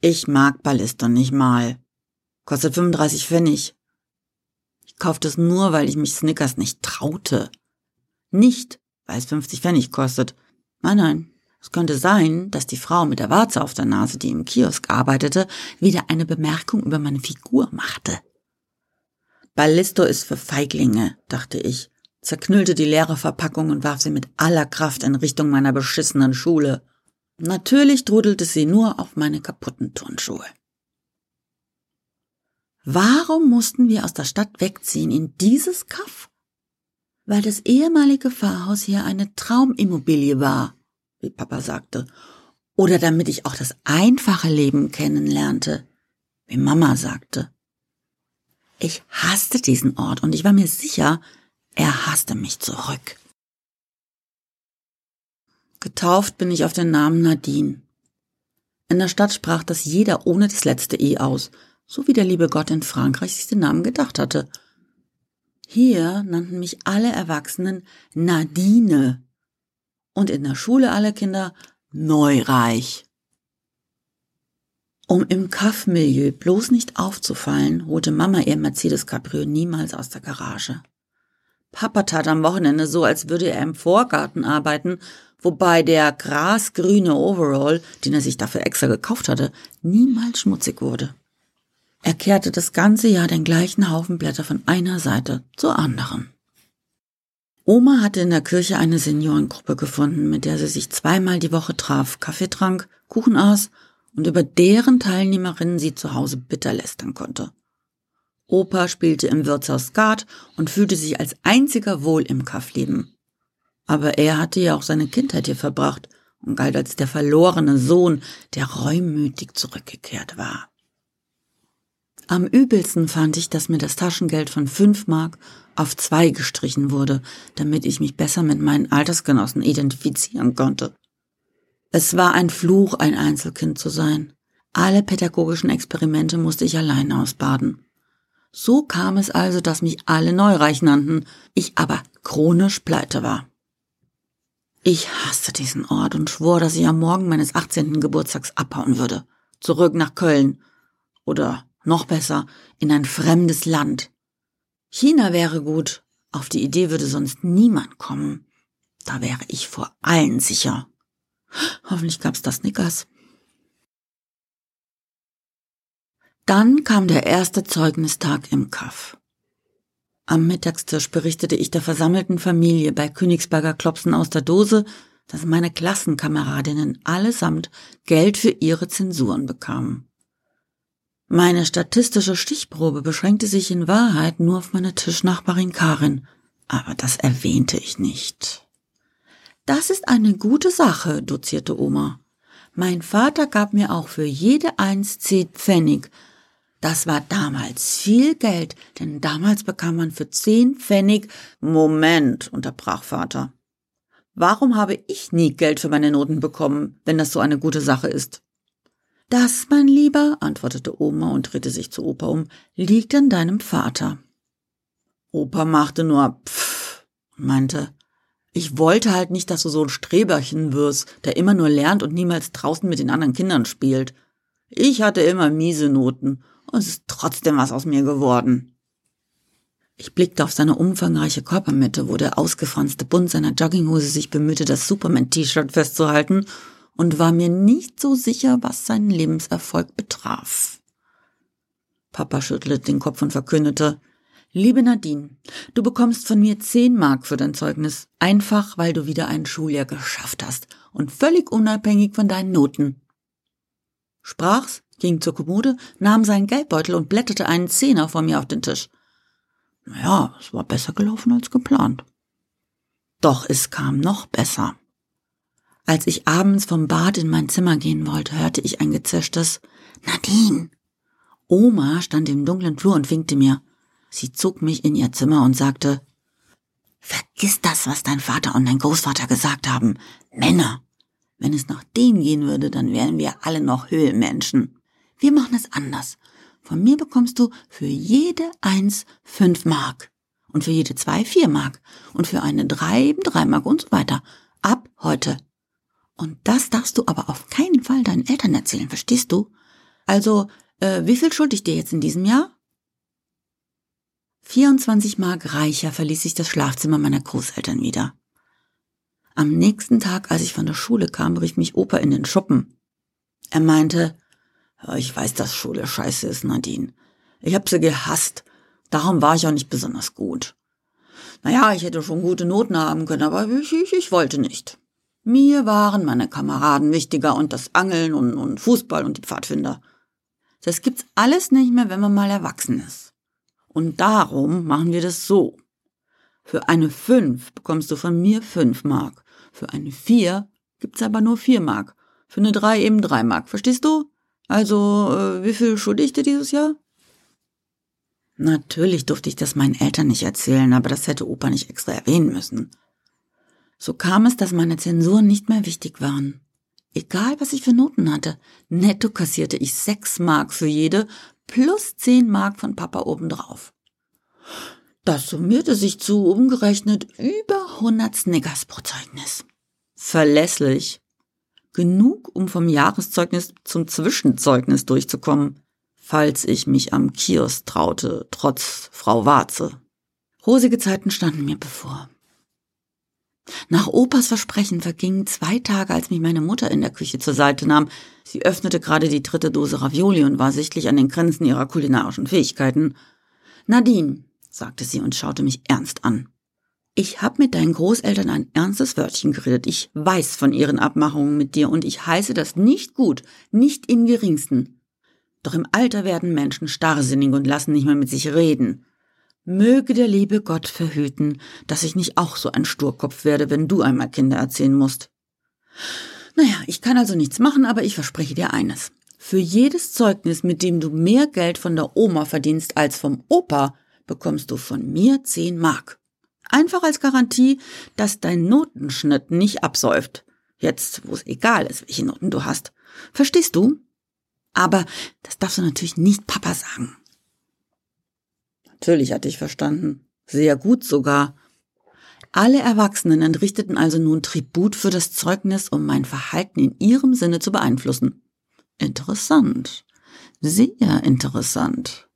Ich mag Ballister nicht mal. Kostet 35 Pfennig. Ich kaufte es nur, weil ich mich Snickers nicht traute. Nicht, weil es 50 Pfennig kostet. Nein, nein. Es könnte sein, dass die Frau mit der Warze auf der Nase, die im Kiosk arbeitete, wieder eine Bemerkung über meine Figur machte. Ballisto ist für Feiglinge, dachte ich, zerknüllte die leere Verpackung und warf sie mit aller Kraft in Richtung meiner beschissenen Schule. Natürlich trudelte sie nur auf meine kaputten Turnschuhe. Warum mussten wir aus der Stadt wegziehen in dieses Kaff? Weil das ehemalige Pfarrhaus hier eine Traumimmobilie war, wie Papa sagte, oder damit ich auch das einfache Leben kennenlernte, wie Mama sagte. Ich hasste diesen Ort und ich war mir sicher, er hasste mich zurück. Getauft bin ich auf den Namen Nadine. In der Stadt sprach das jeder ohne das letzte I aus, so wie der liebe Gott in Frankreich sich den Namen gedacht hatte. Hier nannten mich alle Erwachsenen Nadine und in der Schule alle Kinder Neureich. Um im Kaffmilieu bloß nicht aufzufallen, holte Mama ihr Mercedes Cabrio niemals aus der Garage. Papa tat am Wochenende so, als würde er im Vorgarten arbeiten wobei der grasgrüne Overall, den er sich dafür extra gekauft hatte, niemals schmutzig wurde. Er kehrte das ganze Jahr den gleichen Haufen Blätter von einer Seite zur anderen. Oma hatte in der Kirche eine Seniorengruppe gefunden, mit der sie sich zweimal die Woche traf, Kaffee trank, Kuchen aß und über deren Teilnehmerinnen sie zu Hause bitter lästern konnte. Opa spielte im Wirtshaus Skat und fühlte sich als einziger wohl im Kaffleben. Aber er hatte ja auch seine Kindheit hier verbracht und galt als der verlorene Sohn, der reumütig zurückgekehrt war. Am übelsten fand ich, dass mir das Taschengeld von fünf Mark auf zwei gestrichen wurde, damit ich mich besser mit meinen Altersgenossen identifizieren konnte. Es war ein Fluch, ein Einzelkind zu sein. Alle pädagogischen Experimente musste ich allein ausbaden. So kam es also, dass mich alle Neureich nannten, ich aber chronisch pleite war. Ich hasste diesen Ort und schwor, dass ich am Morgen meines 18. Geburtstags abhauen würde. Zurück nach Köln. Oder noch besser, in ein fremdes Land. China wäre gut. Auf die Idee würde sonst niemand kommen. Da wäre ich vor allen sicher. Hoffentlich gab's das Snickers. Dann kam der erste Zeugnistag im Kaff. Am Mittagstisch berichtete ich der versammelten Familie bei Königsberger Klopsen aus der Dose, dass meine Klassenkameradinnen allesamt Geld für ihre Zensuren bekamen. Meine statistische Stichprobe beschränkte sich in Wahrheit nur auf meine Tischnachbarin Karin, aber das erwähnte ich nicht. Das ist eine gute Sache, dozierte Oma. Mein Vater gab mir auch für jede Eins zehn Pfennig, das war damals viel Geld, denn damals bekam man für zehn Pfennig Moment, unterbrach Vater. Warum habe ich nie Geld für meine Noten bekommen, wenn das so eine gute Sache ist? Das, mein Lieber, antwortete Oma und drehte sich zu Opa um, liegt an deinem Vater. Opa machte nur pfff und meinte, ich wollte halt nicht, dass du so ein Streberchen wirst, der immer nur lernt und niemals draußen mit den anderen Kindern spielt. Ich hatte immer miese Noten und es ist trotzdem was aus mir geworden. Ich blickte auf seine umfangreiche Körpermitte, wo der ausgefranste Bund seiner Jogginghose sich bemühte, das Superman-T-Shirt festzuhalten, und war mir nicht so sicher, was seinen Lebenserfolg betraf. Papa schüttelte den Kopf und verkündete, Liebe Nadine, du bekommst von mir zehn Mark für dein Zeugnis, einfach weil du wieder ein Schuljahr geschafft hast und völlig unabhängig von deinen Noten. Sprach's, ging zur Kommode, nahm seinen Geldbeutel und blätterte einen Zehner vor mir auf den Tisch. Naja, es war besser gelaufen als geplant. Doch es kam noch besser. Als ich abends vom Bad in mein Zimmer gehen wollte, hörte ich ein gezischtes Nadine. Oma stand im dunklen Flur und winkte mir. Sie zog mich in ihr Zimmer und sagte, Vergiss das, was dein Vater und dein Großvater gesagt haben. Männer. Wenn es nach denen gehen würde, dann wären wir alle noch Höhlenmenschen. Wir machen es anders. Von mir bekommst du für jede eins fünf Mark. Und für jede zwei vier Mark. Und für eine drei eben drei Mark und so weiter. Ab heute. Und das darfst du aber auf keinen Fall deinen Eltern erzählen, verstehst du? Also, äh, wie viel schuld ich dir jetzt in diesem Jahr? 24 Mark reicher verließ ich das Schlafzimmer meiner Großeltern wieder. Am nächsten Tag, als ich von der Schule kam, rief mich Opa in den Schuppen. Er meinte, ich weiß, dass Schule scheiße ist, Nadine. Ich hab sie gehasst. Darum war ich auch nicht besonders gut. Naja, ich hätte schon gute Noten haben können, aber ich, ich, ich wollte nicht. Mir waren meine Kameraden wichtiger und das Angeln und, und Fußball und die Pfadfinder. Das gibt's alles nicht mehr, wenn man mal erwachsen ist. Und darum machen wir das so. Für eine 5 bekommst du von mir 5 Mark. Für eine 4 gibt's aber nur 4 Mark. Für eine 3 eben 3 Mark. Verstehst du? Also, äh, wie viel schulde ich dir dieses Jahr? Natürlich durfte ich das meinen Eltern nicht erzählen, aber das hätte Opa nicht extra erwähnen müssen. So kam es, dass meine Zensuren nicht mehr wichtig waren. Egal, was ich für Noten hatte, netto kassierte ich sechs Mark für jede plus zehn Mark von Papa obendrauf. Das summierte sich zu umgerechnet über 100 Snickers pro Zeugnis. Verlässlich. Genug, um vom Jahreszeugnis zum Zwischenzeugnis durchzukommen falls ich mich am Kiosk traute, trotz Frau Warze. Rosige Zeiten standen mir bevor. Nach Opas Versprechen vergingen zwei Tage, als mich meine Mutter in der Küche zur Seite nahm. Sie öffnete gerade die dritte Dose Ravioli und war sichtlich an den Grenzen ihrer kulinarischen Fähigkeiten. Nadine, sagte sie und schaute mich ernst an. Ich hab mit deinen Großeltern ein ernstes Wörtchen geredet. Ich weiß von ihren Abmachungen mit dir und ich heiße das nicht gut, nicht im geringsten. Doch im Alter werden Menschen starrsinnig und lassen nicht mehr mit sich reden. Möge der liebe Gott verhüten, dass ich nicht auch so ein Sturkopf werde, wenn du einmal Kinder erziehen musst. Naja, ich kann also nichts machen, aber ich verspreche dir eines. Für jedes Zeugnis, mit dem du mehr Geld von der Oma verdienst als vom Opa, bekommst du von mir zehn Mark. Einfach als Garantie, dass dein Notenschnitt nicht absäuft. Jetzt, wo es egal ist, welche Noten du hast. Verstehst du? Aber das darfst du natürlich nicht Papa sagen. Natürlich hatte ich verstanden. Sehr gut sogar. Alle Erwachsenen entrichteten also nun Tribut für das Zeugnis, um mein Verhalten in ihrem Sinne zu beeinflussen. Interessant. Sehr interessant.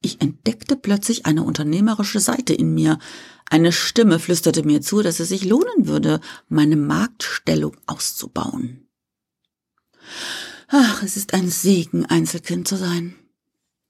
Ich entdeckte plötzlich eine unternehmerische Seite in mir. Eine Stimme flüsterte mir zu, dass es sich lohnen würde, meine Marktstellung auszubauen. Ach, es ist ein Segen, Einzelkind zu sein.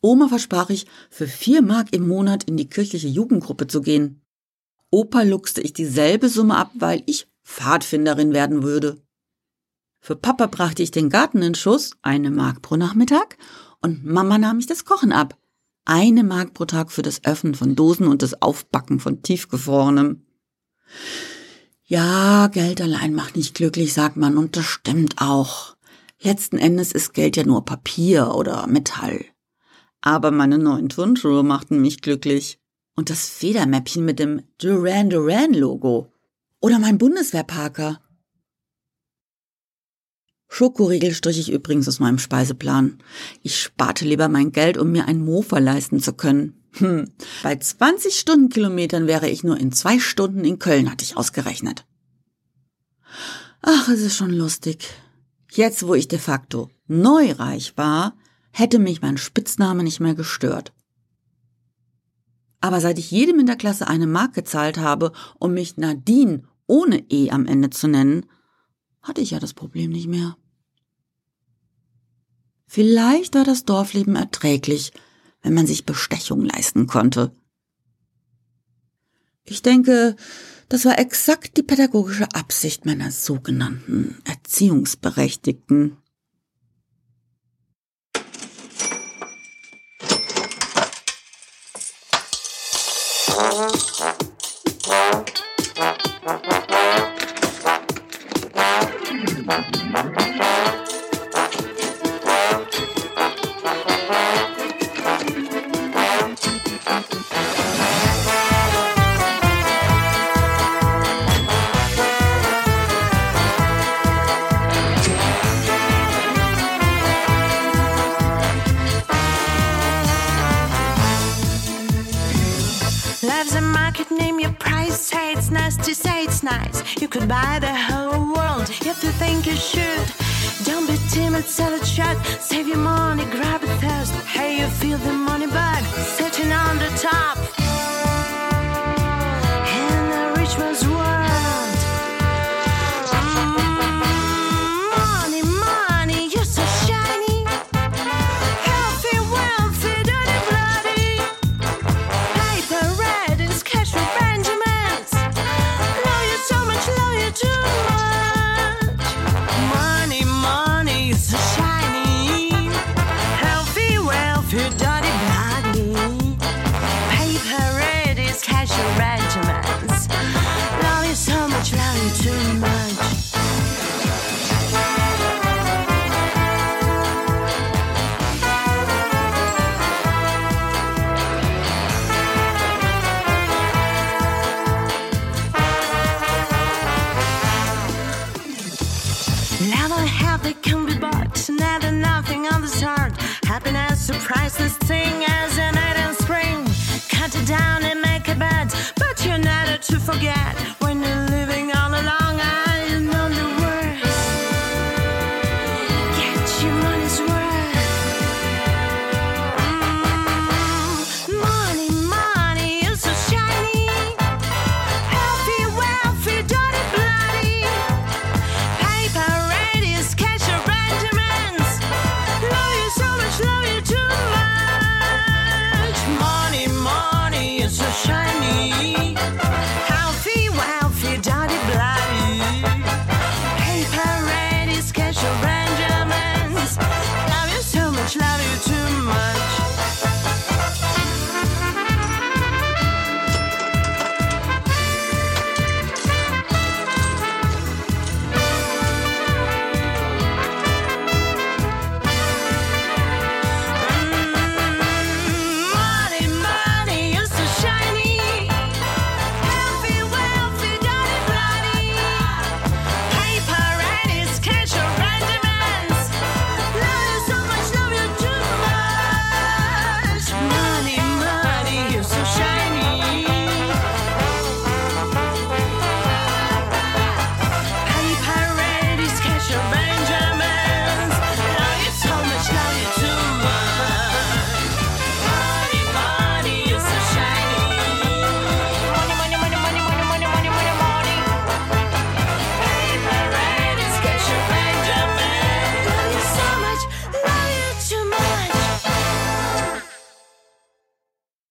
Oma versprach ich, für vier Mark im Monat in die kirchliche Jugendgruppe zu gehen. Opa luchste ich dieselbe Summe ab, weil ich Pfadfinderin werden würde. Für Papa brachte ich den Garten in Schuss, eine Mark pro Nachmittag, und Mama nahm ich das Kochen ab. Eine Mark pro Tag für das Öffnen von Dosen und das Aufbacken von Tiefgefrorenem. Ja, Geld allein macht nicht glücklich, sagt man, und das stimmt auch. Letzten Endes ist Geld ja nur Papier oder Metall. Aber meine neuen Turnschuhe machten mich glücklich. Und das Federmäppchen mit dem Duran Duran Logo. Oder mein Bundeswehrparker. Schokoriegel strich ich übrigens aus meinem Speiseplan. Ich sparte lieber mein Geld, um mir ein Mofa leisten zu können. Hm. Bei 20 Stundenkilometern wäre ich nur in zwei Stunden in Köln, hatte ich ausgerechnet. Ach, es ist schon lustig. Jetzt, wo ich de facto neureich war, hätte mich mein Spitzname nicht mehr gestört. Aber seit ich jedem in der Klasse eine Mark gezahlt habe, um mich Nadine ohne E am Ende zu nennen, hatte ich ja das Problem nicht mehr. Vielleicht war das Dorfleben erträglich, wenn man sich Bestechung leisten konnte. Ich denke, das war exakt die pädagogische Absicht meiner sogenannten Erziehungsberechtigten. nice. You could buy the whole world if you think you should. Don't be timid, sell it shot, save your money, grab a first. Hey, you feel the money, but